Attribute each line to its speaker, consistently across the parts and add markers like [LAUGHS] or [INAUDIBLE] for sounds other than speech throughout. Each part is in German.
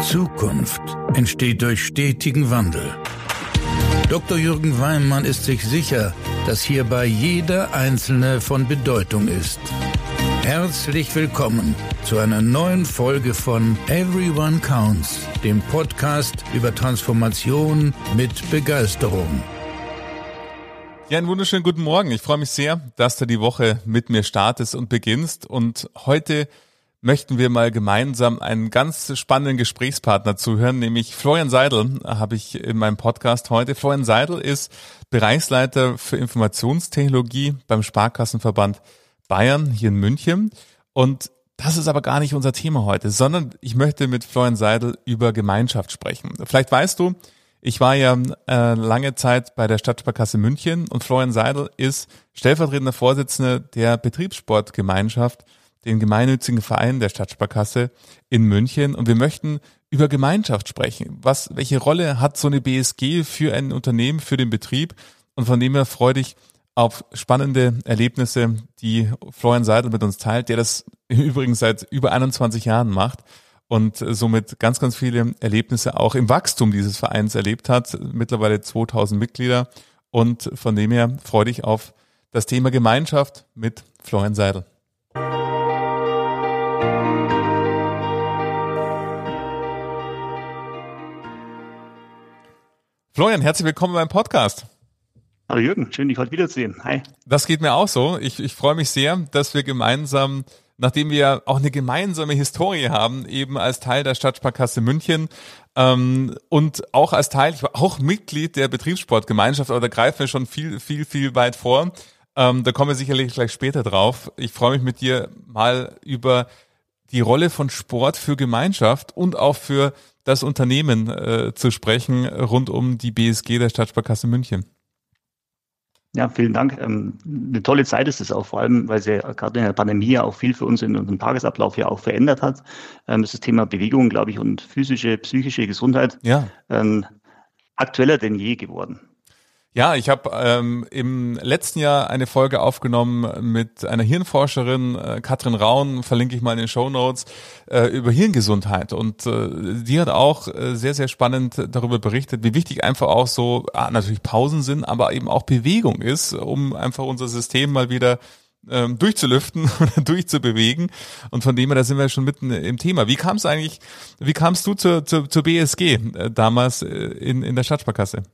Speaker 1: Zukunft entsteht durch stetigen Wandel. Dr. Jürgen Weimann ist sich sicher, dass hierbei jeder Einzelne von Bedeutung ist. Herzlich willkommen zu einer neuen Folge von Everyone Counts, dem Podcast über Transformation mit Begeisterung.
Speaker 2: Ja, einen wunderschönen guten Morgen. Ich freue mich sehr, dass du die Woche mit mir startest und beginnst. Und heute möchten wir mal gemeinsam einen ganz spannenden Gesprächspartner zuhören, nämlich Florian Seidel habe ich in meinem Podcast heute. Florian Seidel ist Bereichsleiter für Informationstechnologie beim Sparkassenverband Bayern hier in München. Und das ist aber gar nicht unser Thema heute, sondern ich möchte mit Florian Seidel über Gemeinschaft sprechen. Vielleicht weißt du, ich war ja äh, lange Zeit bei der Stadtsparkasse München und Florian Seidel ist stellvertretender Vorsitzender der Betriebssportgemeinschaft den gemeinnützigen Verein der Stadtsparkasse in München und wir möchten über Gemeinschaft sprechen. Was, welche Rolle hat so eine BSG für ein Unternehmen, für den Betrieb? Und von dem her freue dich auf spannende Erlebnisse, die Florian Seidel mit uns teilt, der das [LAUGHS] übrigens seit über 21 Jahren macht und somit ganz, ganz viele Erlebnisse auch im Wachstum dieses Vereins erlebt hat. Mittlerweile 2000 Mitglieder und von dem her freue dich auf das Thema Gemeinschaft mit Florian Seidel. Florian, herzlich willkommen beim Podcast.
Speaker 3: Hallo Jürgen, schön dich heute wiederzusehen. Hi.
Speaker 2: Das geht mir auch so. Ich, ich freue mich sehr, dass wir gemeinsam, nachdem wir auch eine gemeinsame Historie haben, eben als Teil der Stadtsparkasse München ähm, und auch als Teil, ich war auch Mitglied der Betriebssportgemeinschaft, aber da greifen wir schon viel, viel, viel weit vor. Ähm, da kommen wir sicherlich gleich später drauf. Ich freue mich mit dir mal über die Rolle von Sport für Gemeinschaft und auch für das Unternehmen äh, zu sprechen rund um die BSG der Stadtsparkasse München.
Speaker 3: Ja, vielen Dank. Ähm, eine tolle Zeit ist es auch, vor allem, weil sie gerade in der Pandemie ja auch viel für uns in unserem Tagesablauf ja auch verändert hat. Ähm, das Thema Bewegung, glaube ich, und physische, psychische Gesundheit
Speaker 2: ja.
Speaker 3: ähm, aktueller denn je geworden.
Speaker 2: Ja, ich habe ähm, im letzten Jahr eine Folge aufgenommen mit einer Hirnforscherin, äh, Katrin Raun, verlinke ich mal in den Show Notes, äh, über Hirngesundheit. Und äh, die hat auch äh, sehr, sehr spannend darüber berichtet, wie wichtig einfach auch so, ah, natürlich Pausen sind, aber eben auch Bewegung ist, um einfach unser System mal wieder ähm, durchzulüften [LAUGHS] oder durchzubewegen. Und von dem her, da sind wir schon mitten im Thema. Wie kam eigentlich, wie kamst du zur, zur, zur BSG äh, damals äh, in, in der Stadtsparkasse?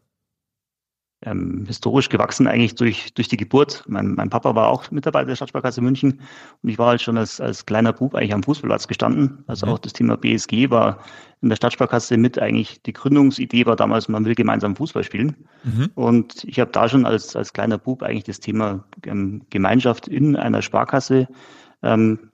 Speaker 3: Ähm, historisch gewachsen eigentlich durch, durch die Geburt. Mein, mein Papa war auch Mitarbeiter der Stadtsparkasse München und ich war halt schon als, als kleiner Bub eigentlich am Fußballplatz gestanden. Also mhm. auch das Thema BSG war in der Stadtsparkasse mit eigentlich die Gründungsidee war damals, man will gemeinsam Fußball spielen. Mhm. Und ich habe da schon als, als kleiner Bub eigentlich das Thema ähm, Gemeinschaft in einer Sparkasse ähm,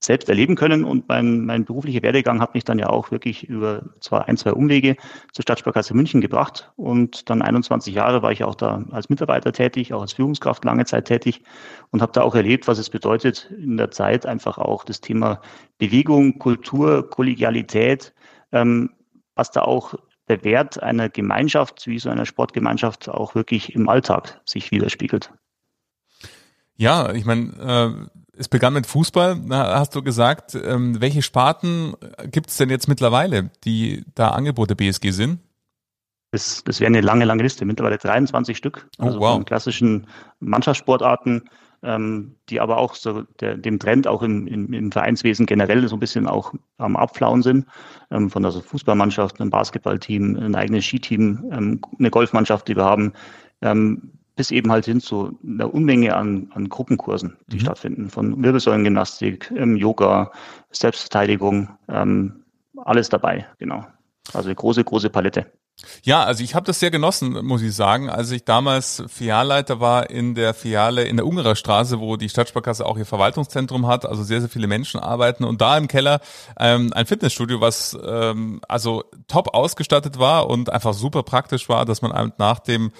Speaker 3: selbst erleben können. Und mein, mein beruflicher Werdegang hat mich dann ja auch wirklich über zwar ein, zwei Umwege zur Stadtsparkasse München gebracht. Und dann 21 Jahre war ich auch da als Mitarbeiter tätig, auch als Führungskraft lange Zeit tätig und habe da auch erlebt, was es bedeutet, in der Zeit einfach auch das Thema Bewegung, Kultur, Kollegialität, ähm, was da auch der Wert einer Gemeinschaft, wie so einer Sportgemeinschaft, auch wirklich im Alltag sich widerspiegelt.
Speaker 2: Ja, ich meine, äh es begann mit Fußball, hast du gesagt. Ähm, welche Sparten gibt es denn jetzt mittlerweile, die da Angebote BSG sind?
Speaker 3: Das, das wäre eine lange, lange Liste. Mittlerweile 23 Stück.
Speaker 2: Oh, also oh, wow. von
Speaker 3: klassischen Mannschaftssportarten, ähm, die aber auch so der, dem Trend auch im, im, im, Vereinswesen generell so ein bisschen auch am Abflauen sind. Ähm, von der also Fußballmannschaft, einem Basketballteam, ein eigenes Skiteam, ähm, eine Golfmannschaft, die wir haben. Ähm, bis eben halt hin zu einer Unmenge an, an Gruppenkursen, die mhm. stattfinden, von Wirbelsäulengymnastik, ähm, Yoga, Selbstverteidigung, ähm, alles dabei, genau. Also eine große, große Palette.
Speaker 2: Ja, also ich habe das sehr genossen, muss ich sagen, als ich damals Filialleiter war in der Filiale in der Ungerer Straße, wo die Stadtsparkasse auch ihr Verwaltungszentrum hat, also sehr, sehr viele Menschen arbeiten und da im Keller ähm, ein Fitnessstudio, was ähm, also top ausgestattet war und einfach super praktisch war, dass man nach dem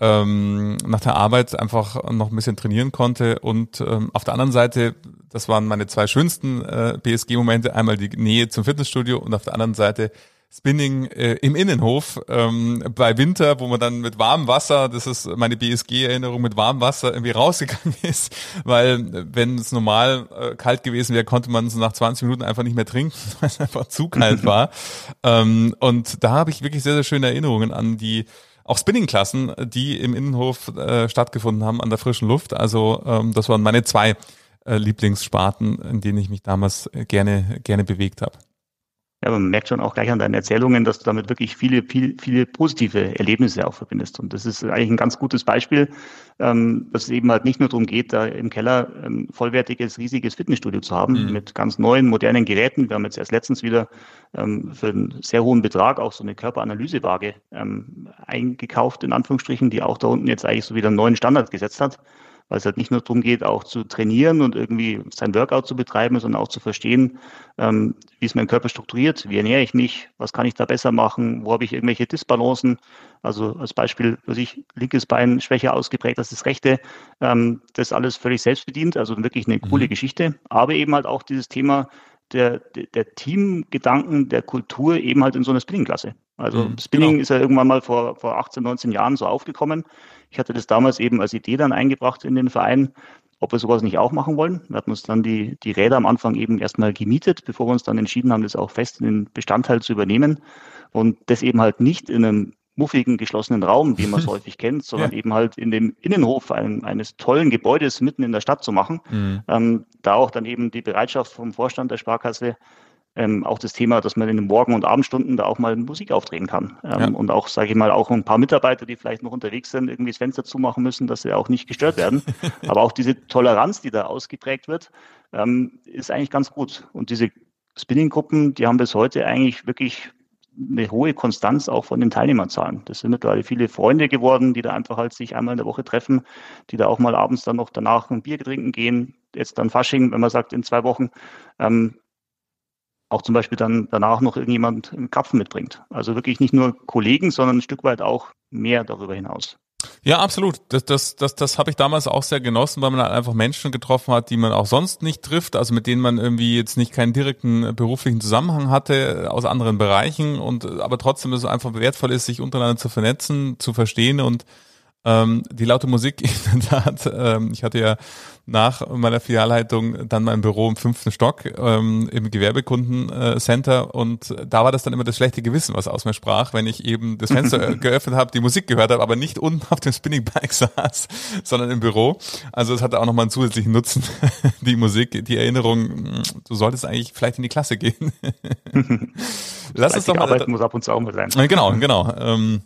Speaker 2: ähm, nach der Arbeit einfach noch ein bisschen trainieren konnte. Und ähm, auf der anderen Seite, das waren meine zwei schönsten äh, BSG-Momente, einmal die Nähe zum Fitnessstudio und auf der anderen Seite Spinning äh, im Innenhof ähm, bei Winter, wo man dann mit warmem Wasser, das ist meine BSG-Erinnerung, mit warmem Wasser irgendwie rausgegangen [LAUGHS] ist, weil wenn es normal äh, kalt gewesen wäre, konnte man es nach 20 Minuten einfach nicht mehr trinken, [LAUGHS] weil es einfach zu kalt [LAUGHS] war. ähm, und da habe ich wirklich sehr, sehr schöne Erinnerungen an die auch Spinning-Klassen, die im Innenhof äh, stattgefunden haben an der frischen Luft. Also ähm, das waren meine zwei äh, Lieblingssparten, in denen ich mich damals äh, gerne, gerne bewegt habe.
Speaker 3: Ja, man merkt schon auch gleich an deinen Erzählungen, dass du damit wirklich viele, viele, viele positive Erlebnisse auch verbindest. Und das ist eigentlich ein ganz gutes Beispiel, ähm, dass es eben halt nicht nur darum geht, da im Keller ein vollwertiges, riesiges Fitnessstudio zu haben mhm. mit ganz neuen, modernen Geräten. Wir haben jetzt erst letztens wieder ähm, für einen sehr hohen Betrag auch so eine Körperanalysewaage ähm, eingekauft, in Anführungsstrichen, die auch da unten jetzt eigentlich so wieder einen neuen Standard gesetzt hat weil es halt nicht nur darum geht, auch zu trainieren und irgendwie sein Workout zu betreiben, sondern auch zu verstehen, ähm, wie ist mein Körper strukturiert, wie ernähre ich mich, was kann ich da besser machen, wo habe ich irgendwelche Disbalancen. Also als Beispiel, was ich linkes Bein schwächer ausgeprägt als das rechte, ähm, das alles völlig selbstbedient, also wirklich eine coole mhm. Geschichte, aber eben halt auch dieses Thema der, der Teamgedanken, der Kultur eben halt in so einer Spinning-Klasse. Also mhm, Spinning genau. ist ja irgendwann mal vor, vor 18, 19 Jahren so aufgekommen. Ich hatte das damals eben als Idee dann eingebracht in den Verein, ob wir sowas nicht auch machen wollen. Wir hatten uns dann die, die Räder am Anfang eben erstmal gemietet, bevor wir uns dann entschieden haben, das auch fest in den Bestandteil zu übernehmen. Und das eben halt nicht in einem muffigen, geschlossenen Raum, wie man es [LAUGHS] häufig kennt, sondern ja. eben halt in dem Innenhof ein, eines tollen Gebäudes mitten in der Stadt zu machen. Mhm. Ähm, da auch dann eben die Bereitschaft vom Vorstand der Sparkasse ähm, auch das Thema, dass man in den Morgen- und Abendstunden da auch mal Musik aufdrehen kann. Ähm, ja. Und auch, sage ich mal, auch ein paar Mitarbeiter, die vielleicht noch unterwegs sind, irgendwie das Fenster zumachen müssen, dass sie auch nicht gestört [LAUGHS] werden. Aber auch diese Toleranz, die da ausgeprägt wird, ähm, ist eigentlich ganz gut. Und diese Spinning-Gruppen, die haben bis heute eigentlich wirklich eine hohe Konstanz auch von den Teilnehmerzahlen. Das sind mittlerweile viele Freunde geworden, die da einfach halt sich einmal in der Woche treffen, die da auch mal abends dann noch danach ein Bier trinken gehen. Jetzt dann Fasching, wenn man sagt, in zwei Wochen. Ähm, auch zum Beispiel dann danach noch irgendjemand einen Krapfen mitbringt. Also wirklich nicht nur Kollegen, sondern ein Stück weit auch mehr darüber hinaus.
Speaker 2: Ja, absolut. Das, das, das, das habe ich damals auch sehr genossen, weil man halt einfach Menschen getroffen hat, die man auch sonst nicht trifft, also mit denen man irgendwie jetzt nicht keinen direkten beruflichen Zusammenhang hatte aus anderen Bereichen und aber trotzdem es einfach wertvoll ist, sich untereinander zu vernetzen, zu verstehen und ähm, die laute Musik in der Tat, ähm, ich hatte ja nach meiner Filialleitung dann mein Büro im fünften Stock ähm, im Gewerbekundencenter und da war das dann immer das schlechte Gewissen, was aus mir sprach, wenn ich eben das Fenster [LAUGHS] geöffnet habe, die Musik gehört habe, aber nicht unten auf dem Spinningbike [LAUGHS] saß, sondern im Büro. Also es hatte auch nochmal einen zusätzlichen Nutzen, [LAUGHS] die Musik, die Erinnerung, du solltest eigentlich vielleicht in die Klasse gehen.
Speaker 3: Lass uns doch mal. Arbeiten muss ab und zu auch mal sein.
Speaker 2: Genau, genau. Ähm,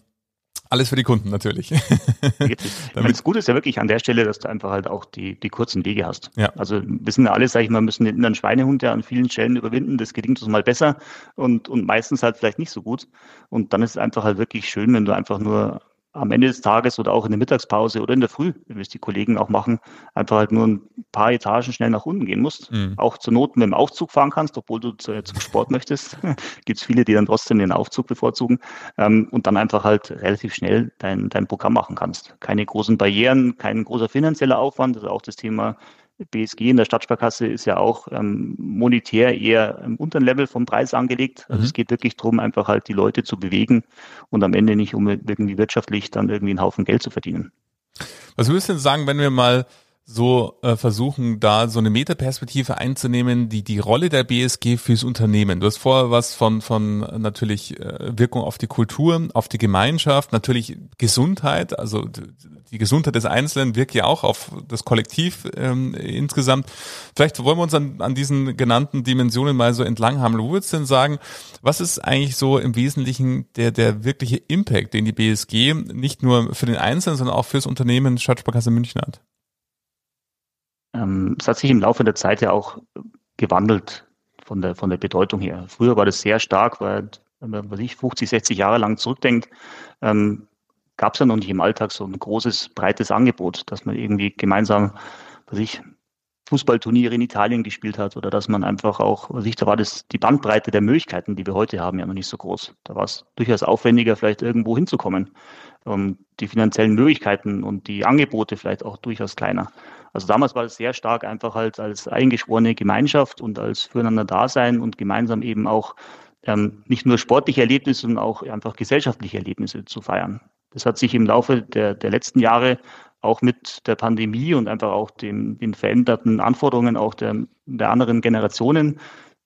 Speaker 2: alles für die Kunden natürlich. [LAUGHS]
Speaker 3: das Gute ist ja wirklich an der Stelle, dass du einfach halt auch die, die kurzen Wege hast. Ja. Also wissen ja alle, sag ich mal, müssen den inneren Schweinehund ja an vielen Stellen überwinden. Das gelingt uns mal besser und, und meistens halt vielleicht nicht so gut. Und dann ist es einfach halt wirklich schön, wenn du einfach nur am Ende des Tages oder auch in der Mittagspause oder in der Früh, wie es die Kollegen auch machen, einfach halt nur ein paar Etagen schnell nach unten gehen musst. Mhm. Auch zur Not mit dem Aufzug fahren kannst, obwohl du zu, zum Sport möchtest. [LAUGHS] Gibt es viele, die dann trotzdem den Aufzug bevorzugen ähm, und dann einfach halt relativ schnell dein, dein Programm machen kannst. Keine großen Barrieren, kein großer finanzieller Aufwand, also auch das Thema BSG in der Stadtsparkasse ist ja auch ähm, monetär eher im unteren Level vom Preis angelegt. Also mhm. es geht wirklich darum, einfach halt die Leute zu bewegen und am Ende nicht, um irgendwie wirtschaftlich dann irgendwie einen Haufen Geld zu verdienen.
Speaker 2: Was würdest du denn sagen, wenn wir mal so äh, versuchen, da so eine Metaperspektive einzunehmen, die die Rolle der BSG fürs Unternehmen. Du hast vorher was von von natürlich äh, Wirkung auf die Kultur, auf die Gemeinschaft, natürlich Gesundheit, also die Gesundheit des Einzelnen wirkt ja auch auf das Kollektiv ähm, insgesamt. Vielleicht wollen wir uns an, an diesen genannten Dimensionen mal so entlang haben. Wo würdest du denn sagen, was ist eigentlich so im Wesentlichen der der wirkliche Impact, den die BSG nicht nur für den Einzelnen, sondern auch fürs Unternehmen Stadtsparkasse München hat?
Speaker 3: Ähm, es hat sich im Laufe der Zeit ja auch gewandelt von der, von der Bedeutung her. Früher war das sehr stark, weil, wenn man was ich, 50, 60 Jahre lang zurückdenkt, ähm, gab es ja noch nicht im Alltag so ein großes, breites Angebot, dass man irgendwie gemeinsam, was ich, Fußballturniere in Italien gespielt hat oder dass man einfach auch, was ich, da war das die Bandbreite der Möglichkeiten, die wir heute haben, ja noch nicht so groß. Da war es durchaus aufwendiger, vielleicht irgendwo hinzukommen. Um, die finanziellen Möglichkeiten und die Angebote vielleicht auch durchaus kleiner. Also damals war es sehr stark einfach halt als eingeschworene Gemeinschaft und als füreinander Dasein und gemeinsam eben auch ähm, nicht nur sportliche Erlebnisse, sondern auch einfach gesellschaftliche Erlebnisse zu feiern. Das hat sich im Laufe der, der letzten Jahre auch mit der Pandemie und einfach auch dem, den veränderten Anforderungen auch der, der anderen Generationen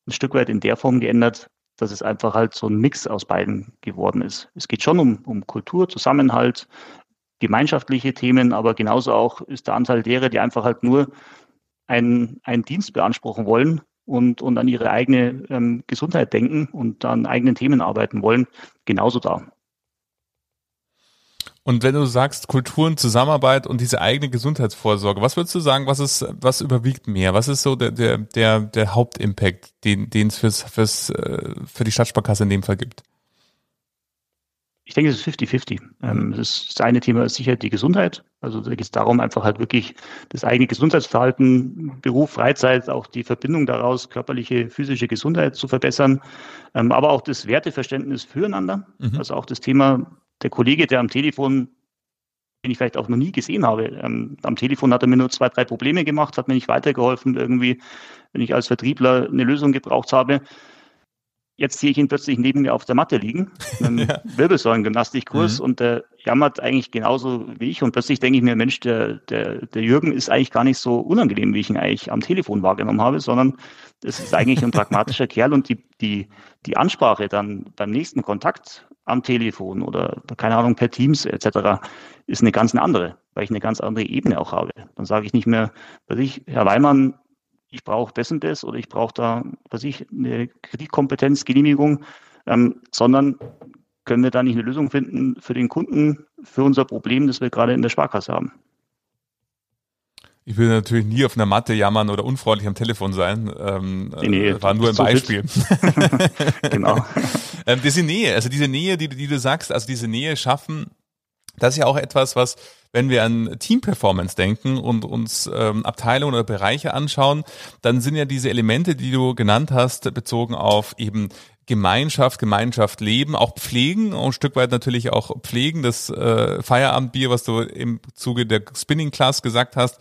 Speaker 3: ein Stück weit in der Form geändert, dass es einfach halt so ein Mix aus beiden geworden ist. Es geht schon um, um Kultur, Zusammenhalt, gemeinschaftliche Themen, aber genauso auch ist der Anteil derer, die einfach halt nur einen, einen Dienst beanspruchen wollen und, und an ihre eigene ähm, Gesundheit denken und an eigenen Themen arbeiten wollen, genauso da.
Speaker 2: Und wenn du sagst Kultur und Zusammenarbeit und diese eigene Gesundheitsvorsorge, was würdest du sagen, was ist, was überwiegt mehr? Was ist so der, der, der, der Hauptimpact, den, den es fürs, fürs, äh, für die Stadtsparkasse in dem Fall gibt?
Speaker 3: Ich denke, es ist 50-50. Ähm, das, das eine Thema ist sicher die Gesundheit. Also da geht es darum, einfach halt wirklich das eigene Gesundheitsverhalten, Beruf, Freizeit, auch die Verbindung daraus, körperliche, physische Gesundheit zu verbessern. Ähm, aber auch das Werteverständnis füreinander. Mhm. Also auch das Thema der Kollege, der am Telefon, den ich vielleicht auch noch nie gesehen habe, ähm, am Telefon hat er mir nur zwei, drei Probleme gemacht, hat mir nicht weitergeholfen, irgendwie, wenn ich als Vertriebler eine Lösung gebraucht habe. Jetzt sehe ich ihn plötzlich neben mir auf der Matte liegen, [LAUGHS] einem ja. Wirbelsäulengymnastikkurs mhm. und der jammert eigentlich genauso wie ich. Und plötzlich denke ich mir, Mensch, der, der, der Jürgen ist eigentlich gar nicht so unangenehm, wie ich ihn eigentlich am Telefon wahrgenommen habe, sondern es ist eigentlich ein pragmatischer [LAUGHS] Kerl und die, die, die Ansprache dann beim nächsten Kontakt am Telefon oder keine Ahnung per Teams etc. ist eine ganz andere, weil ich eine ganz andere Ebene auch habe. Dann sage ich nicht mehr, was ich, Herr Weimann, ich brauche das und das oder ich brauche da, was ich, eine Kreditkompetenzgenehmigung, ähm, sondern können wir da nicht eine Lösung finden für den Kunden, für unser Problem, das wir gerade in der Sparkasse haben.
Speaker 2: Ich will natürlich nie auf einer Matte jammern oder unfreundlich am Telefon sein. Ähm, nee, nee, war nur ein Beispiel. [LAUGHS] genau. [LAUGHS] ähm, diese Nähe, also diese Nähe, die, die du sagst, also diese Nähe schaffen, das ist ja auch etwas, was, wenn wir an Team-Performance denken und uns ähm, Abteilungen oder Bereiche anschauen, dann sind ja diese Elemente, die du genannt hast, bezogen auf eben Gemeinschaft, Gemeinschaft leben, auch pflegen und ein Stück weit natürlich auch pflegen. Das äh, Feierabendbier, was du im Zuge der Spinning Class gesagt hast,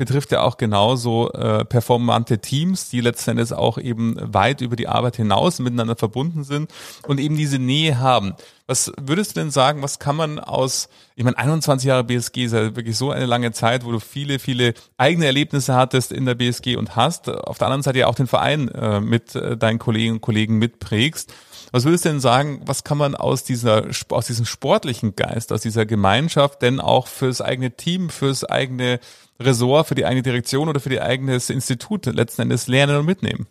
Speaker 2: betrifft ja auch genauso äh, performante Teams, die letzten Endes auch eben weit über die Arbeit hinaus miteinander verbunden sind und eben diese Nähe haben. Was würdest du denn sagen, was kann man aus, ich meine, 21 Jahre BSG ist ja wirklich so eine lange Zeit, wo du viele, viele eigene Erlebnisse hattest in der BSG und hast, auf der anderen Seite ja auch den Verein äh, mit äh, deinen Kolleginnen und Kollegen mitprägst. Was würdest du denn sagen, was kann man aus dieser, aus diesem sportlichen Geist, aus dieser Gemeinschaft denn auch fürs eigene Team, fürs eigene Ressort, für die eigene Direktion oder für die eigenes Institut letzten Endes lernen und mitnehmen?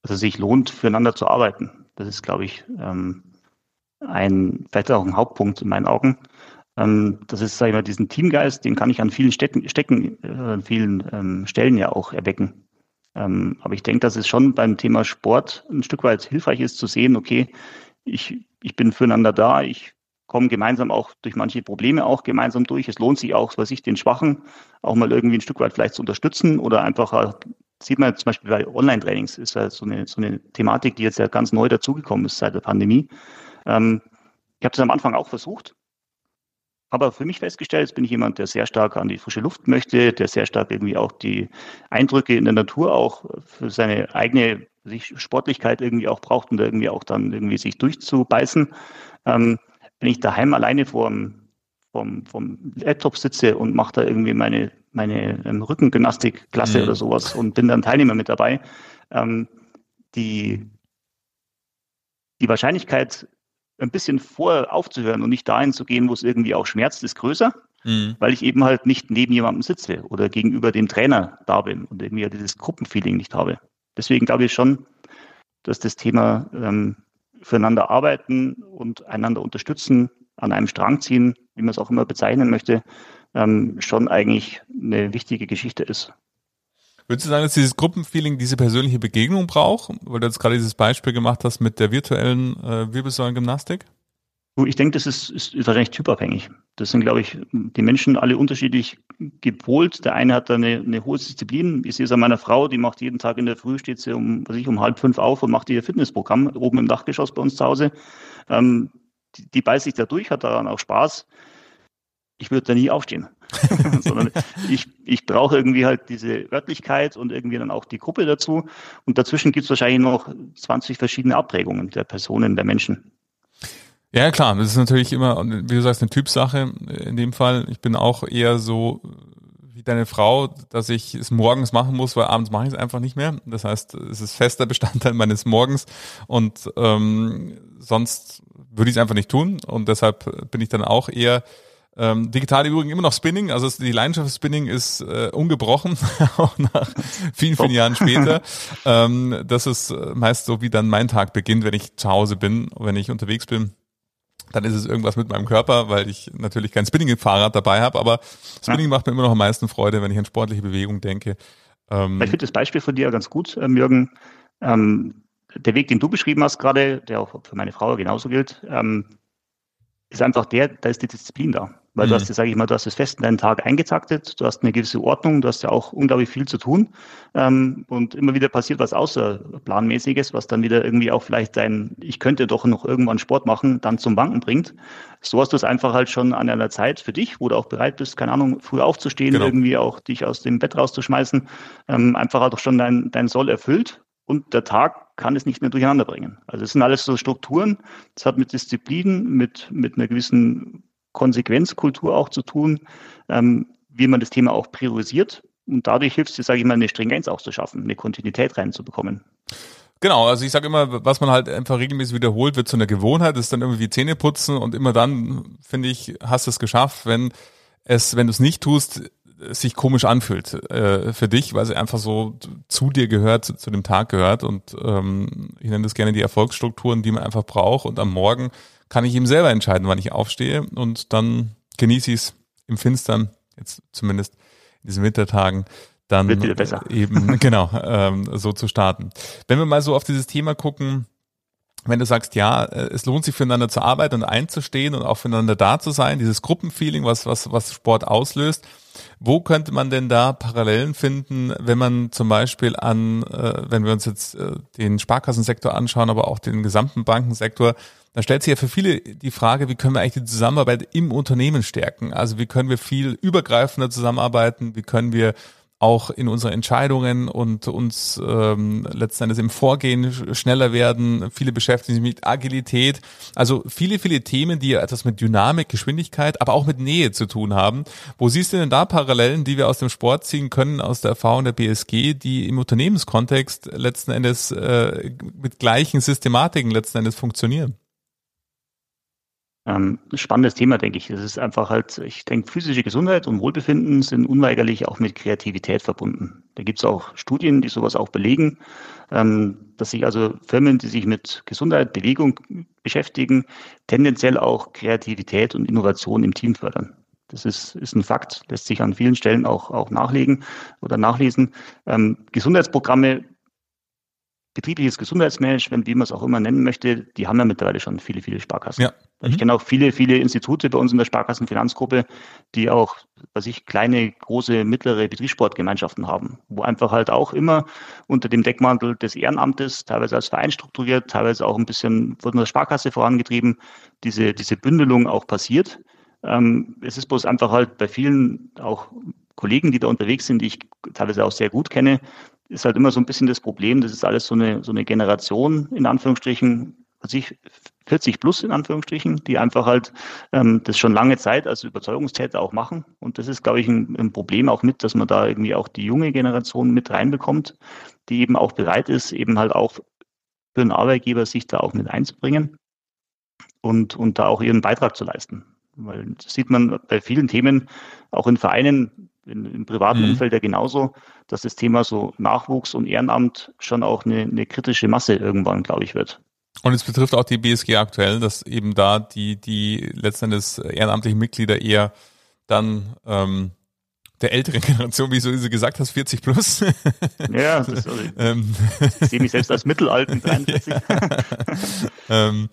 Speaker 3: Dass es sich lohnt, füreinander zu arbeiten. Das ist, glaube ich, ähm, ein, vielleicht auch ein Hauptpunkt in meinen Augen. Ähm, das ist, sage ich mal, diesen Teamgeist, den kann ich an vielen Stecken, Stecken äh, an vielen ähm, Stellen ja auch erwecken. Aber ich denke, dass es schon beim Thema Sport ein Stück weit hilfreich ist zu sehen, okay, ich, ich bin füreinander da, ich kommen gemeinsam auch durch manche Probleme auch gemeinsam durch. Es lohnt sich auch, was ich den Schwachen auch mal irgendwie ein Stück weit vielleicht zu unterstützen oder einfach sieht man zum Beispiel bei Online-Trainings ist ja so eine, so eine Thematik, die jetzt ja ganz neu dazugekommen ist seit der Pandemie. Ähm, ich habe das am Anfang auch versucht, aber für mich festgestellt, jetzt bin ich jemand, der sehr stark an die frische Luft möchte, der sehr stark irgendwie auch die Eindrücke in der Natur auch für seine eigene Sportlichkeit irgendwie auch braucht und irgendwie auch dann irgendwie sich durchzubeißen. Ähm, wenn ich daheim alleine vorm, vom, vom Laptop sitze und mache da irgendwie meine, meine ähm, Rückengymnastikklasse mhm. oder sowas und bin dann Teilnehmer mit dabei, ähm, die, die Wahrscheinlichkeit, ein bisschen vor aufzuhören und nicht dahin zu gehen, wo es irgendwie auch schmerzt, ist größer, mhm. weil ich eben halt nicht neben jemandem sitze oder gegenüber dem Trainer da bin und irgendwie dieses Gruppenfeeling nicht habe. Deswegen glaube ich schon, dass das Thema ähm, füreinander arbeiten und einander unterstützen, an einem Strang ziehen, wie man es auch immer bezeichnen möchte, ähm, schon eigentlich eine wichtige Geschichte ist.
Speaker 2: Würdest du sagen, dass dieses Gruppenfeeling diese persönliche Begegnung braucht, weil du jetzt gerade dieses Beispiel gemacht hast mit der virtuellen äh, Wirbelsäulengymnastik?
Speaker 3: Ich denke, das ist, ist wahrscheinlich typabhängig. Das sind, glaube ich, die Menschen alle unterschiedlich gepolt. Der eine hat da eine, eine hohe Disziplin. Ich sehe es an meiner Frau, die macht jeden Tag in der Früh, steht sie um, was ich, um halb fünf auf und macht ihr Fitnessprogramm oben im Dachgeschoss bei uns zu Hause. Ähm, die, die beißt sich da durch, hat daran auch Spaß. Ich würde da nie aufstehen. [LAUGHS] Sondern ich, ich brauche irgendwie halt diese Örtlichkeit und irgendwie dann auch die Gruppe dazu. Und dazwischen gibt es wahrscheinlich noch 20 verschiedene Abprägungen der Personen, der Menschen.
Speaker 2: Ja, klar, das ist natürlich immer, wie du sagst, eine Typsache in dem Fall. Ich bin auch eher so wie deine Frau, dass ich es morgens machen muss, weil abends mache ich es einfach nicht mehr. Das heißt, es ist fester Bestandteil [LAUGHS] meines Morgens und ähm, sonst würde ich es einfach nicht tun. Und deshalb bin ich dann auch eher ähm, digital übrigens immer noch Spinning, also die Leidenschaft Spinning ist äh, ungebrochen, [LAUGHS] auch nach vielen, vielen Jahren später. [LAUGHS] ähm, das ist meist so, wie dann mein Tag beginnt, wenn ich zu Hause bin, wenn ich unterwegs bin dann ist es irgendwas mit meinem Körper, weil ich natürlich kein Spinning-Fahrrad dabei habe, aber Spinning ja. macht mir immer noch am meisten Freude, wenn ich an sportliche Bewegung denke.
Speaker 3: Ähm, ich finde das Beispiel von dir ganz gut, ähm, Jürgen. Ähm, der Weg, den du beschrieben hast gerade, der auch für meine Frau genauso gilt, ähm, ist einfach der, da ist die Disziplin da. Weil mhm. du hast, sage ich mal, du hast es fest in deinen Tag eingetaktet, du hast eine gewisse Ordnung, du hast ja auch unglaublich viel zu tun. Ähm, und immer wieder passiert was außerplanmäßiges, was dann wieder irgendwie auch vielleicht dein, ich könnte doch noch irgendwann Sport machen, dann zum Banken bringt. So hast du es einfach halt schon an einer Zeit für dich, wo du auch bereit bist, keine Ahnung, früh aufzustehen, genau. irgendwie auch dich aus dem Bett rauszuschmeißen, ähm, einfach halt auch schon dein, dein Soll erfüllt und der Tag kann es nicht mehr durcheinander bringen. Also es sind alles so Strukturen, das hat mit Disziplin, mit, mit einer gewissen Konsequenzkultur auch zu tun, ähm, wie man das Thema auch priorisiert. Und dadurch hilft es, sage ich mal, eine Stringenz auch zu schaffen, eine Kontinuität reinzubekommen.
Speaker 2: Genau, also ich sage immer, was man halt einfach regelmäßig wiederholt, wird zu einer Gewohnheit, das ist dann irgendwie Zähne putzen und immer dann, finde ich, hast du es geschafft, wenn es, wenn du es nicht tust, sich komisch anfühlt äh, für dich, weil sie einfach so zu dir gehört, zu, zu dem Tag gehört und ähm, ich nenne das gerne die Erfolgsstrukturen, die man einfach braucht und am Morgen kann ich eben selber entscheiden, wann ich aufstehe und dann genieße ich es im Finstern, jetzt zumindest in diesen Wintertagen, dann eben [LAUGHS] genau ähm, so zu starten. Wenn wir mal so auf dieses Thema gucken, wenn du sagst, ja, äh, es lohnt sich füreinander zu arbeiten und einzustehen und auch füreinander da zu sein, dieses Gruppenfeeling, was, was, was Sport auslöst, wo könnte man denn da Parallelen finden, wenn man zum Beispiel an, äh, wenn wir uns jetzt äh, den Sparkassensektor anschauen, aber auch den gesamten Bankensektor, da stellt sich ja für viele die Frage, wie können wir eigentlich die Zusammenarbeit im Unternehmen stärken? Also wie können wir viel übergreifender zusammenarbeiten? Wie können wir auch in unseren Entscheidungen und uns ähm, letzten Endes im Vorgehen schneller werden. Viele beschäftigen sich mit Agilität. Also viele, viele Themen, die etwas mit Dynamik, Geschwindigkeit, aber auch mit Nähe zu tun haben. Wo siehst du denn da Parallelen, die wir aus dem Sport ziehen können, aus der Erfahrung der BSG, die im Unternehmenskontext letzten Endes äh, mit gleichen Systematiken letzten Endes funktionieren?
Speaker 3: Ähm, spannendes Thema, denke ich. Es ist einfach halt, ich denke, physische Gesundheit und Wohlbefinden sind unweigerlich auch mit Kreativität verbunden. Da gibt es auch Studien, die sowas auch belegen, ähm, dass sich also Firmen, die sich mit Gesundheit, Bewegung beschäftigen, tendenziell auch Kreativität und Innovation im Team fördern. Das ist, ist ein Fakt, lässt sich an vielen Stellen auch, auch nachlegen oder nachlesen. Ähm, Gesundheitsprogramme betriebliches Gesundheitsmanagement, wie man es auch immer nennen möchte, die haben ja mittlerweile schon viele, viele Sparkassen. Ja. Ich mhm. kenne auch viele, viele Institute bei uns in der Sparkassenfinanzgruppe, die auch, was ich, kleine, große, mittlere Betriebssportgemeinschaften haben, wo einfach halt auch immer unter dem Deckmantel des Ehrenamtes, teilweise als Verein strukturiert, teilweise auch ein bisschen von der Sparkasse vorangetrieben, diese, diese Bündelung auch passiert. Ähm, es ist bloß einfach halt bei vielen auch Kollegen, die da unterwegs sind, die ich teilweise auch sehr gut kenne, ist halt immer so ein bisschen das Problem, das ist alles so eine, so eine Generation, in Anführungsstrichen, also ich 40 plus in Anführungsstrichen, die einfach halt ähm, das schon lange Zeit als Überzeugungstäter auch machen. Und das ist, glaube ich, ein, ein, Problem auch mit, dass man da irgendwie auch die junge Generation mit reinbekommt, die eben auch bereit ist, eben halt auch für einen Arbeitgeber sich da auch mit einzubringen und, und da auch ihren Beitrag zu leisten. Weil das sieht man bei vielen Themen, auch in Vereinen, in, im privaten mhm. Umfeld ja genauso, dass das Thema so Nachwuchs und Ehrenamt schon auch eine, eine kritische Masse irgendwann, glaube ich, wird.
Speaker 2: Und es betrifft auch die BSG aktuell, dass eben da die, die letzten Endes ehrenamtlichen Mitglieder eher dann ähm, der älteren [LAUGHS] Generation, wie du gesagt hast, 40 plus.
Speaker 3: Ja, das, [LAUGHS] also ich, ähm, ich sehe mich selbst als mittelalten 43. [LAUGHS]
Speaker 2: ähm,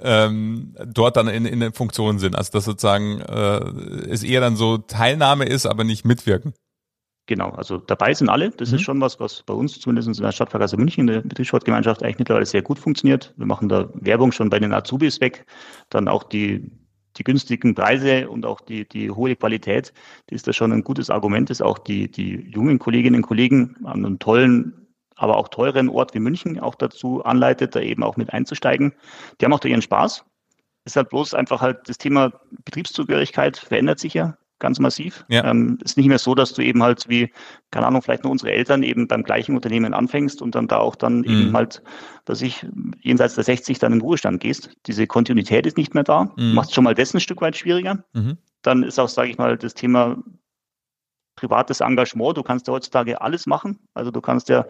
Speaker 2: ähm, dort dann in, in der Funktion sind. Also dass sozusagen äh, es eher dann so Teilnahme ist, aber nicht mitwirken.
Speaker 3: Genau, also dabei sind alle. Das mhm. ist schon was, was bei uns zumindest in der Stadtvergasse München, in der Betriebssportgemeinschaft eigentlich mittlerweile sehr gut funktioniert. Wir machen da Werbung schon bei den Azubis weg. Dann auch die die günstigen Preise und auch die, die hohe Qualität, die ist da schon ein gutes Argument, dass auch die, die jungen Kolleginnen und Kollegen an einem tollen, aber auch teuren Ort wie München auch dazu anleitet, da eben auch mit einzusteigen. Die haben auch da ihren Spaß. Ist halt bloß einfach halt das Thema Betriebszugehörigkeit verändert sich ja ganz massiv. Ja. Ähm, ist nicht mehr so, dass du eben halt wie, keine Ahnung, vielleicht nur unsere Eltern eben beim gleichen Unternehmen anfängst und dann da auch dann mhm. eben halt, dass ich jenseits der 60 dann in den Ruhestand gehst. Diese Kontinuität ist nicht mehr da. Mhm. Macht schon mal das ein Stück weit schwieriger. Mhm. Dann ist auch, sage ich mal, das Thema privates Engagement. Du kannst ja heutzutage alles machen. Also du kannst ja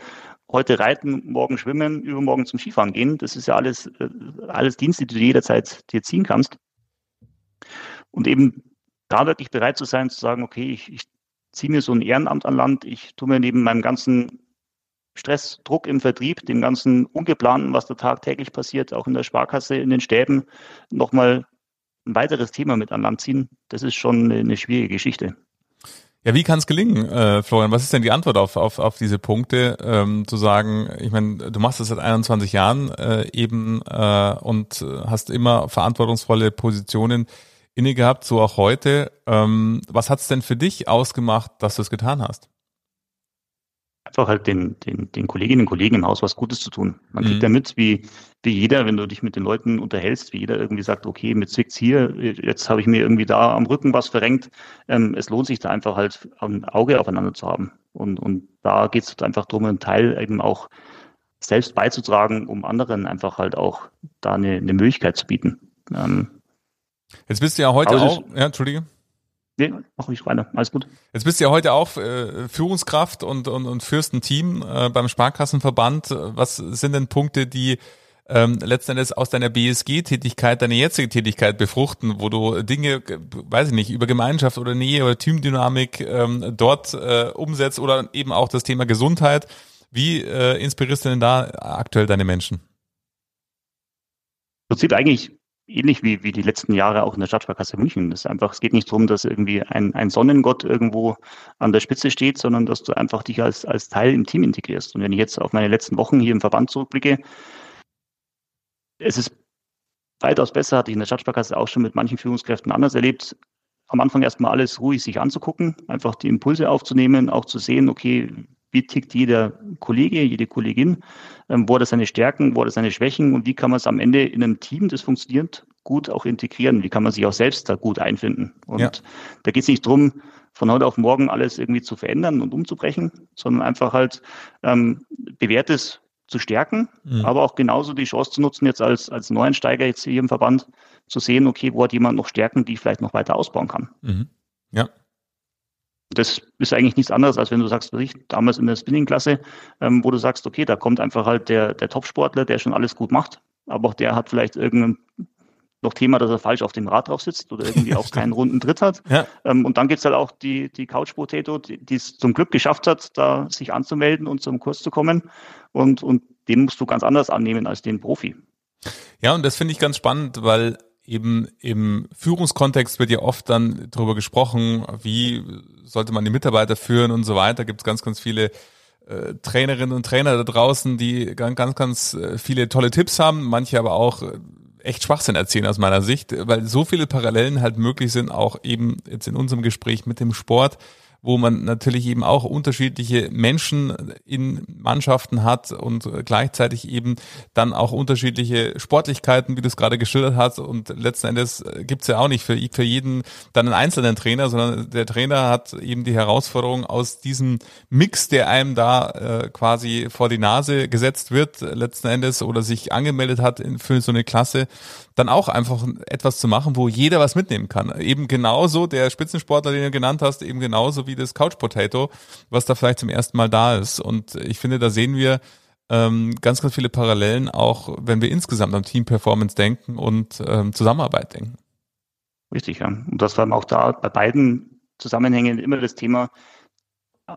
Speaker 3: heute reiten, morgen schwimmen, übermorgen zum Skifahren gehen. Das ist ja alles, äh, alles Dienste, die du jederzeit dir ziehen kannst. Und eben da wirklich bereit zu sein, zu sagen, okay, ich, ich ziehe mir so ein Ehrenamt an Land, ich tue mir neben meinem ganzen Stress, Druck im Vertrieb, dem ganzen Ungeplanten, was da tagtäglich passiert, auch in der Sparkasse, in den Stäben, nochmal ein weiteres Thema mit an Land ziehen. Das ist schon eine, schwierige Geschichte.
Speaker 2: Ja, wie kann es gelingen, äh, Florian? Was ist denn die Antwort auf, auf, auf diese Punkte, ähm, zu sagen, ich meine, du machst das seit 21 Jahren äh, eben äh, und hast immer verantwortungsvolle Positionen inne gehabt, so auch heute. Ähm, was hat es denn für dich ausgemacht, dass du es getan hast?
Speaker 3: Einfach halt den, den, den Kolleginnen und Kollegen im Haus was Gutes zu tun. Man kriegt mhm. ja mit, wie, wie jeder, wenn du dich mit den Leuten unterhältst, wie jeder irgendwie sagt, okay, mit zwickt's hier, jetzt habe ich mir irgendwie da am Rücken was verrenkt. Ähm, es lohnt sich da einfach halt ein Auge aufeinander zu haben. Und, und da geht es einfach darum, einen Teil eben auch selbst beizutragen, um anderen einfach halt auch da eine, eine Möglichkeit zu bieten. Ähm,
Speaker 2: Jetzt bist du ja heute auch, ja, Entschuldige.
Speaker 3: Nee, mach ich weiter. Alles gut.
Speaker 2: Jetzt bist du ja heute auch äh, Führungskraft und, und, und führst ein Team äh, beim Sparkassenverband. Was sind denn Punkte, die ähm, letzten Endes aus deiner BSG-Tätigkeit, deine jetzige Tätigkeit befruchten, wo du Dinge, weiß ich nicht, über Gemeinschaft oder Nähe oder Teamdynamik ähm, dort äh, umsetzt oder eben auch das Thema Gesundheit. Wie äh, inspirierst du denn da aktuell deine Menschen?
Speaker 3: Im Prinzip eigentlich ähnlich wie, wie die letzten Jahre auch in der Stadtsparkasse München. Das ist einfach, es geht nicht darum, dass irgendwie ein, ein Sonnengott irgendwo an der Spitze steht, sondern dass du einfach dich als, als Teil im Team integrierst. Und wenn ich jetzt auf meine letzten Wochen hier im Verband zurückblicke, es ist weitaus besser, hatte ich in der Stadtsparkasse auch schon mit manchen Führungskräften anders erlebt, am Anfang erstmal alles ruhig sich anzugucken, einfach die Impulse aufzunehmen, auch zu sehen, okay, wie tickt jeder Kollege, jede Kollegin, ähm, wo hat er seine Stärken, wo hat er seine Schwächen und wie kann man es am Ende in einem Team, das funktioniert, gut auch integrieren, wie kann man sich auch selbst da gut einfinden. Und ja. da geht es nicht drum, von heute auf morgen alles irgendwie zu verändern und umzubrechen, sondern einfach halt ähm, bewährtes zu stärken, mhm. aber auch genauso die Chance zu nutzen, jetzt als, als Neueinsteiger jetzt hier im Verband zu sehen, okay, wo hat jemand noch Stärken, die ich vielleicht noch weiter ausbauen kann. Mhm.
Speaker 2: Ja,
Speaker 3: das ist eigentlich nichts anderes, als wenn du sagst, ich, damals in der Spinning-Klasse, ähm, wo du sagst, okay, da kommt einfach halt der, der Top-Sportler, der schon alles gut macht, aber auch der hat vielleicht irgendein noch Thema, dass er falsch auf dem Rad drauf sitzt oder irgendwie auch [LAUGHS] keinen runden Tritt hat. Ja. Ähm, und dann gibt's halt auch die, die Couch Potato, die es zum Glück geschafft hat, da sich anzumelden und zum Kurs zu kommen. Und, und den musst du ganz anders annehmen als den Profi.
Speaker 2: Ja, und das finde ich ganz spannend, weil eben im Führungskontext wird ja oft dann darüber gesprochen, wie sollte man die Mitarbeiter führen und so weiter. Gibt es ganz, ganz viele äh, Trainerinnen und Trainer da draußen, die ganz, ganz, ganz äh, viele tolle Tipps haben, manche aber auch äh, echt Schwachsinn erzählen aus meiner Sicht, weil so viele Parallelen halt möglich sind, auch eben jetzt in unserem Gespräch mit dem Sport wo man natürlich eben auch unterschiedliche Menschen in Mannschaften hat und gleichzeitig eben dann auch unterschiedliche Sportlichkeiten, wie du es gerade geschildert hast. Und letzten Endes gibt es ja auch nicht für, für jeden dann einen einzelnen Trainer, sondern der Trainer hat eben die Herausforderung aus diesem Mix, der einem da äh, quasi vor die Nase gesetzt wird, letzten Endes oder sich angemeldet hat für so eine Klasse, dann auch einfach etwas zu machen, wo jeder was mitnehmen kann. Eben genauso der Spitzensportler, den du genannt hast, eben genauso wie das Couch Potato, was da vielleicht zum ersten Mal da ist. Und ich finde, da sehen wir ähm, ganz, ganz viele Parallelen, auch wenn wir insgesamt an Team Performance denken und ähm, Zusammenarbeit denken.
Speaker 3: Richtig, ja. Und das war auch da bei beiden Zusammenhängen immer das Thema,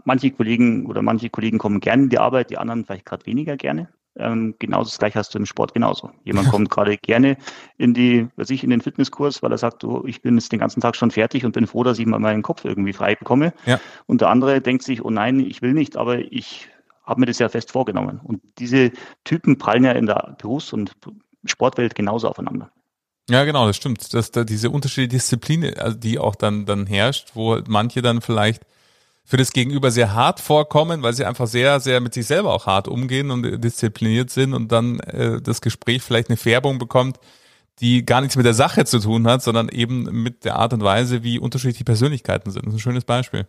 Speaker 3: manche Kollegen oder manche Kollegen kommen gerne in die Arbeit, die anderen vielleicht gerade weniger gerne. Ähm, genauso das gleiche hast du im Sport genauso. Jemand kommt gerade gerne in die, weiß ich, in den Fitnesskurs, weil er sagt, oh, ich bin jetzt den ganzen Tag schon fertig und bin froh, dass ich mal meinen Kopf irgendwie frei bekomme. Ja. Und der andere denkt sich, oh nein, ich will nicht, aber ich habe mir das ja fest vorgenommen. Und diese Typen prallen ja in der Berufs- und Sportwelt genauso aufeinander.
Speaker 2: Ja, genau, das stimmt. Dass da diese unterschiedliche Disziplin, also die auch dann, dann herrscht, wo manche dann vielleicht für das Gegenüber sehr hart vorkommen, weil sie einfach sehr, sehr mit sich selber auch hart umgehen und diszipliniert sind und dann äh, das Gespräch vielleicht eine Färbung bekommt, die gar nichts mit der Sache zu tun hat, sondern eben mit der Art und Weise, wie unterschiedliche Persönlichkeiten sind. Das ist ein schönes Beispiel.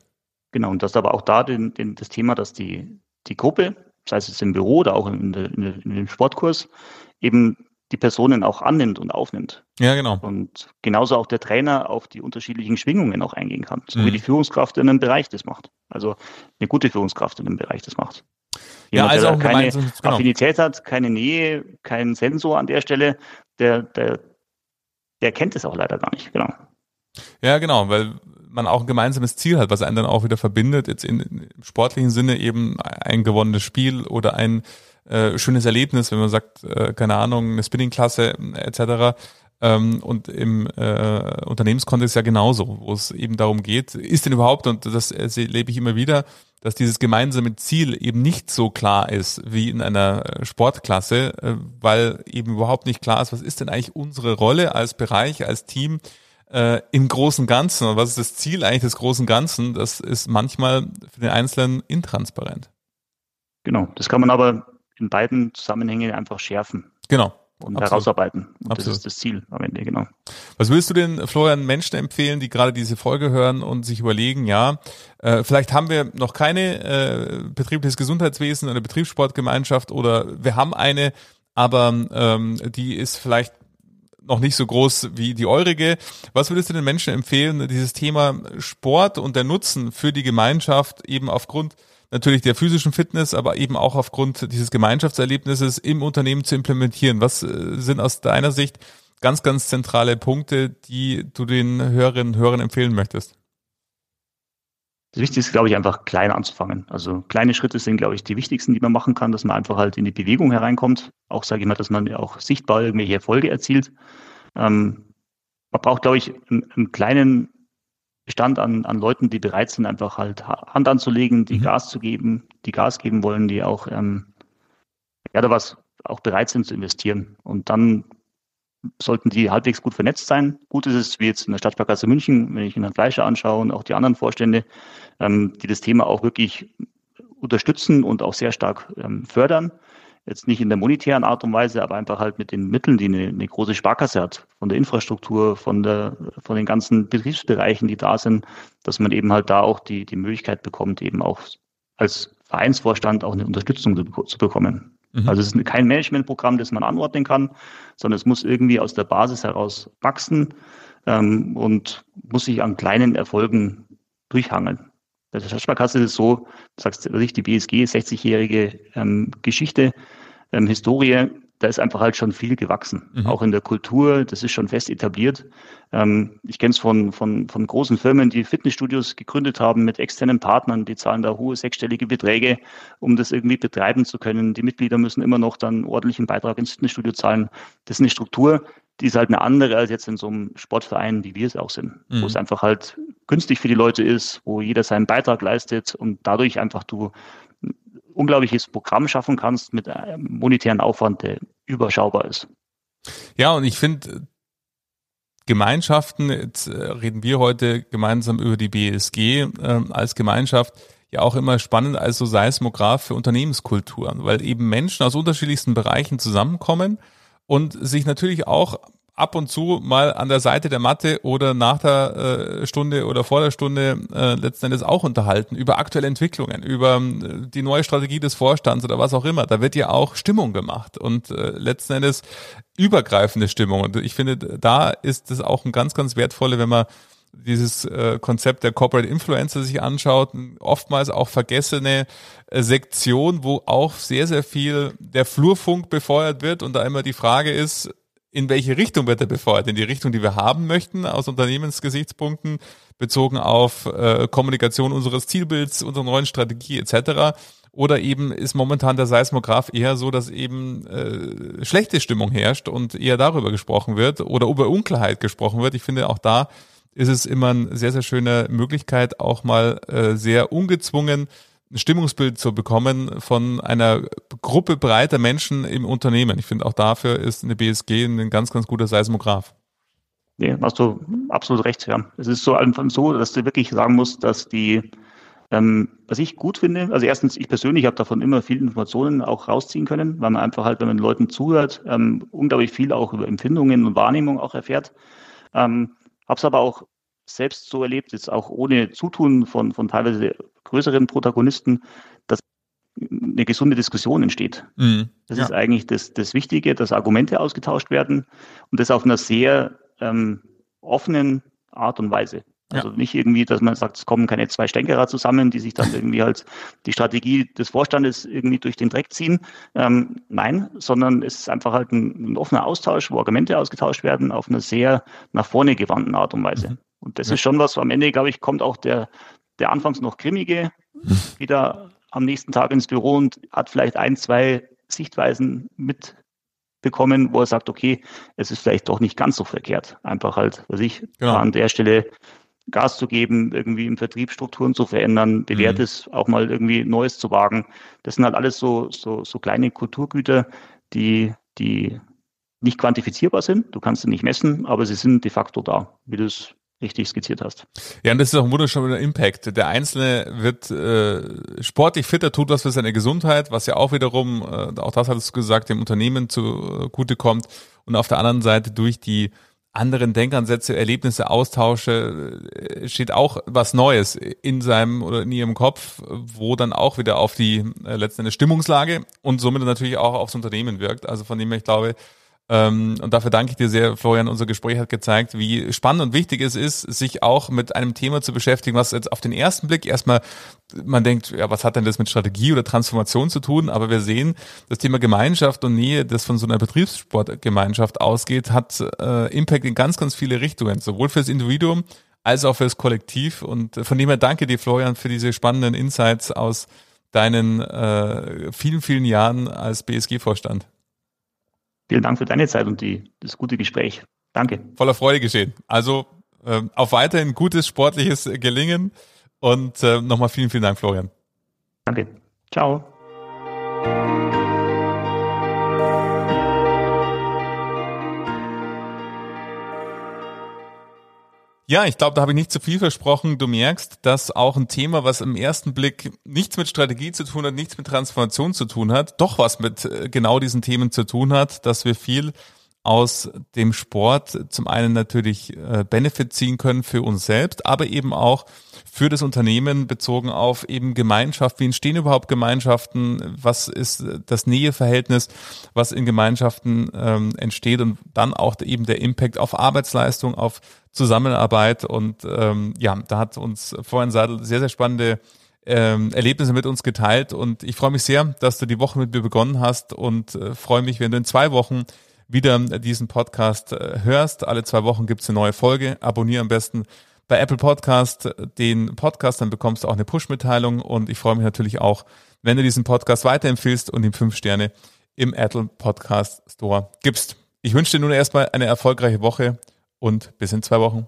Speaker 3: Genau, und das ist aber auch da den, den, das Thema, dass die, die Gruppe, sei es jetzt im Büro oder auch in, der, in dem Sportkurs, eben die Personen auch annimmt und aufnimmt.
Speaker 2: Ja, genau.
Speaker 3: Und genauso auch der Trainer auf die unterschiedlichen Schwingungen auch eingehen kann, so mhm. wie die Führungskraft in einem Bereich das macht. Also eine gute Führungskraft in einem Bereich das macht. Jemand, ja, also der keine genau. Affinität hat, keine Nähe, keinen Sensor an der Stelle, der, der, der kennt es auch leider gar nicht, genau.
Speaker 2: Ja, genau, weil man auch ein gemeinsames Ziel hat, was einen dann auch wieder verbindet, jetzt in, im sportlichen Sinne eben ein gewonnenes Spiel oder ein äh, schönes Erlebnis, wenn man sagt, äh, keine Ahnung, eine Spinningklasse etc. Ähm, und im äh, Unternehmenskontext ja genauso, wo es eben darum geht, ist denn überhaupt, und das erlebe ich immer wieder, dass dieses gemeinsame Ziel eben nicht so klar ist wie in einer Sportklasse, äh, weil eben überhaupt nicht klar ist, was ist denn eigentlich unsere Rolle als Bereich, als Team äh, im großen Ganzen und was ist das Ziel eigentlich des großen Ganzen, das ist manchmal für den Einzelnen intransparent.
Speaker 3: Genau, das kann man aber in beiden Zusammenhängen einfach schärfen.
Speaker 2: Genau.
Speaker 3: Und Absolut. herausarbeiten. Und Absolut. das ist das Ziel am Ende, genau.
Speaker 2: Was willst du den Florian Menschen empfehlen, die gerade diese Folge hören und sich überlegen, ja, äh, vielleicht haben wir noch keine äh, betriebliches Gesundheitswesen, eine Betriebssportgemeinschaft oder wir haben eine, aber ähm, die ist vielleicht noch nicht so groß wie die eurige. Was würdest du den Menschen empfehlen, dieses Thema Sport und der Nutzen für die Gemeinschaft eben aufgrund natürlich der physischen Fitness, aber eben auch aufgrund dieses Gemeinschaftserlebnisses im Unternehmen zu implementieren? Was äh, sind aus deiner Sicht ganz, ganz zentrale Punkte, die du den Hörerinnen und Hörern empfehlen möchtest?
Speaker 3: Das Wichtigste ist, glaube ich, einfach klein anzufangen. Also kleine Schritte sind, glaube ich, die wichtigsten, die man machen kann, dass man einfach halt in die Bewegung hereinkommt. Auch sage ich mal, dass man auch sichtbar irgendwelche Erfolge erzielt. Ähm, man braucht, glaube ich, einen, einen kleinen Bestand an, an Leuten, die bereit sind, einfach halt Hand anzulegen, die mhm. Gas zu geben, die Gas geben wollen, die auch, ähm, ja, da was auch bereit sind zu investieren. Und dann sollten die halbwegs gut vernetzt sein. Gut ist es, wie jetzt in der Stadtsparkasse München, wenn ich in Herrn Fleischer anschaue und auch die anderen Vorstände, ähm, die das Thema auch wirklich unterstützen und auch sehr stark ähm, fördern. Jetzt nicht in der monetären Art und Weise, aber einfach halt mit den Mitteln, die eine, eine große Sparkasse hat, von der Infrastruktur, von der, von den ganzen Betriebsbereichen, die da sind, dass man eben halt da auch die, die Möglichkeit bekommt, eben auch als Vereinsvorstand auch eine Unterstützung zu, zu bekommen. Mhm. Also es ist kein Managementprogramm, das man anordnen kann, sondern es muss irgendwie aus der Basis heraus wachsen ähm, und muss sich an kleinen Erfolgen durchhangeln. Bei der Stadtsparkasse ist es so, du sagst ich, die BSG, 60-jährige ähm, Geschichte, ähm, Historie, da ist einfach halt schon viel gewachsen. Mhm. Auch in der Kultur, das ist schon fest etabliert. Ähm, ich kenne es von, von, von großen Firmen, die Fitnessstudios gegründet haben mit externen Partnern, die zahlen da hohe sechsstellige Beträge, um das irgendwie betreiben zu können. Die Mitglieder müssen immer noch dann ordentlichen Beitrag ins Fitnessstudio zahlen. Das ist eine Struktur, die ist halt eine andere als jetzt in so einem Sportverein, wie wir es auch sind, mhm. wo es einfach halt günstig für die Leute ist, wo jeder seinen Beitrag leistet und dadurch einfach du ein unglaubliches Programm schaffen kannst mit einem monetären Aufwand, der überschaubar ist.
Speaker 2: Ja, und ich finde, Gemeinschaften, jetzt äh, reden wir heute gemeinsam über die BSG äh, als Gemeinschaft, ja auch immer spannend als so Seismograph für Unternehmenskulturen, weil eben Menschen aus unterschiedlichsten Bereichen zusammenkommen und sich natürlich auch ab und zu mal an der Seite der Matte oder nach der äh, Stunde oder vor der Stunde äh, letzten Endes auch unterhalten über aktuelle Entwicklungen, über äh, die neue Strategie des Vorstands oder was auch immer. Da wird ja auch Stimmung gemacht und äh, letzten Endes übergreifende Stimmung. Und ich finde, da ist es auch ein ganz, ganz wertvolle, wenn man dieses äh, Konzept der Corporate Influencer sich anschaut, oftmals auch vergessene äh, Sektion, wo auch sehr, sehr viel der Flurfunk befeuert wird und da immer die Frage ist, in welche Richtung wird er befeuert? In die Richtung, die wir haben möchten, aus Unternehmensgesichtspunkten, bezogen auf äh, Kommunikation unseres Zielbilds, unserer neuen Strategie etc. Oder eben ist momentan der Seismograph eher so, dass eben äh, schlechte Stimmung herrscht und eher darüber gesprochen wird oder über Unklarheit gesprochen wird. Ich finde auch da ist es immer eine sehr, sehr schöne Möglichkeit, auch mal äh, sehr ungezwungen ein Stimmungsbild zu bekommen von einer Gruppe breiter Menschen im Unternehmen. Ich finde auch dafür ist eine BSG ein ganz, ganz guter Seismograph.
Speaker 3: Nee, hast du absolut recht, ja. Es ist so einfach so, dass du wirklich sagen musst, dass die, ähm, was ich gut finde, also erstens, ich persönlich habe davon immer viele Informationen auch rausziehen können, weil man einfach halt, wenn man Leuten zuhört, ähm, unglaublich viel auch über Empfindungen und Wahrnehmung auch erfährt. Ähm, habe es aber auch selbst so erlebt, jetzt auch ohne Zutun von, von teilweise größeren Protagonisten, dass eine gesunde Diskussion entsteht. Mhm. Das ja. ist eigentlich das, das Wichtige, dass Argumente ausgetauscht werden und das auf einer sehr ähm, offenen Art und Weise. Also ja. nicht irgendwie, dass man sagt, es kommen keine zwei Stänkerer zusammen, die sich dann [LAUGHS] irgendwie halt die Strategie des Vorstandes irgendwie durch den Dreck ziehen. Ähm, nein, sondern es ist einfach halt ein, ein, offener Austausch, wo Argumente ausgetauscht werden auf einer sehr nach vorne gewandten Art und Weise. Mhm. Und das ja. ist schon was, am Ende, glaube ich, kommt auch der, der anfangs noch grimmige mhm. [LAUGHS] wieder am nächsten Tag ins Büro und hat vielleicht ein, zwei Sichtweisen mit bekommen, wo er sagt, okay, es ist vielleicht doch nicht ganz so verkehrt. Einfach halt, was ich, genau. an der Stelle Gas zu geben, irgendwie im Vertrieb Strukturen zu verändern, bewährtes mhm. auch mal irgendwie Neues zu wagen. Das sind halt alles so, so, so kleine Kulturgüter, die, die nicht quantifizierbar sind. Du kannst sie nicht messen, aber sie sind de facto da, wie du es richtig skizziert hast.
Speaker 2: Ja, und das ist auch ein wunderschöner Impact. Der Einzelne wird äh, sportlich fitter, tut was für seine Gesundheit, was ja auch wiederum, äh, auch das hattest du gesagt, dem Unternehmen zugute kommt. Und auf der anderen Seite durch die anderen Denkansätze, Erlebnisse, Austausche äh, steht auch was Neues in seinem oder in ihrem Kopf, wo dann auch wieder auf die äh, letzten Stimmungslage und somit natürlich auch aufs Unternehmen wirkt. Also von dem her, ich glaube, und dafür danke ich dir sehr, Florian. Unser Gespräch hat gezeigt, wie spannend und wichtig es ist, sich auch mit einem Thema zu beschäftigen, was jetzt auf den ersten Blick erstmal man denkt, ja, was hat denn das mit Strategie oder Transformation zu tun? Aber wir sehen, das Thema Gemeinschaft und Nähe, das von so einer Betriebssportgemeinschaft ausgeht, hat äh, Impact in ganz, ganz viele Richtungen, sowohl fürs Individuum als auch fürs Kollektiv. Und von dem her danke dir, Florian, für diese spannenden Insights aus deinen äh, vielen, vielen Jahren als BSG-Vorstand.
Speaker 3: Vielen Dank für deine Zeit und die, das gute Gespräch. Danke.
Speaker 2: Voller Freude geschehen. Also äh, auf weiterhin gutes sportliches Gelingen und äh, nochmal vielen, vielen Dank, Florian.
Speaker 3: Danke. Ciao.
Speaker 2: Ja, ich glaube, da habe ich nicht zu viel versprochen. Du merkst, dass auch ein Thema, was im ersten Blick nichts mit Strategie zu tun hat, nichts mit Transformation zu tun hat, doch was mit äh, genau diesen Themen zu tun hat, dass wir viel aus dem Sport zum einen natürlich äh, Benefit ziehen können für uns selbst, aber eben auch für das Unternehmen bezogen auf eben Gemeinschaft. Wie entstehen überhaupt Gemeinschaften? Was ist das Näheverhältnis, was in Gemeinschaften ähm, entsteht und dann auch eben der Impact auf Arbeitsleistung, auf Zusammenarbeit und ähm, ja, da hat uns Florian Seidel sehr, sehr spannende ähm, Erlebnisse mit uns geteilt und ich freue mich sehr, dass du die Woche mit mir begonnen hast und äh, freue mich, wenn du in zwei Wochen wieder diesen Podcast äh, hörst. Alle zwei Wochen gibt's eine neue Folge. Abonniere am besten bei Apple Podcast den Podcast, dann bekommst du auch eine Push-Mitteilung und ich freue mich natürlich auch, wenn du diesen Podcast weiterempfiehlst und ihm fünf Sterne im Apple Podcast Store gibst. Ich wünsche dir nun erstmal eine erfolgreiche Woche und bis in zwei Wochen.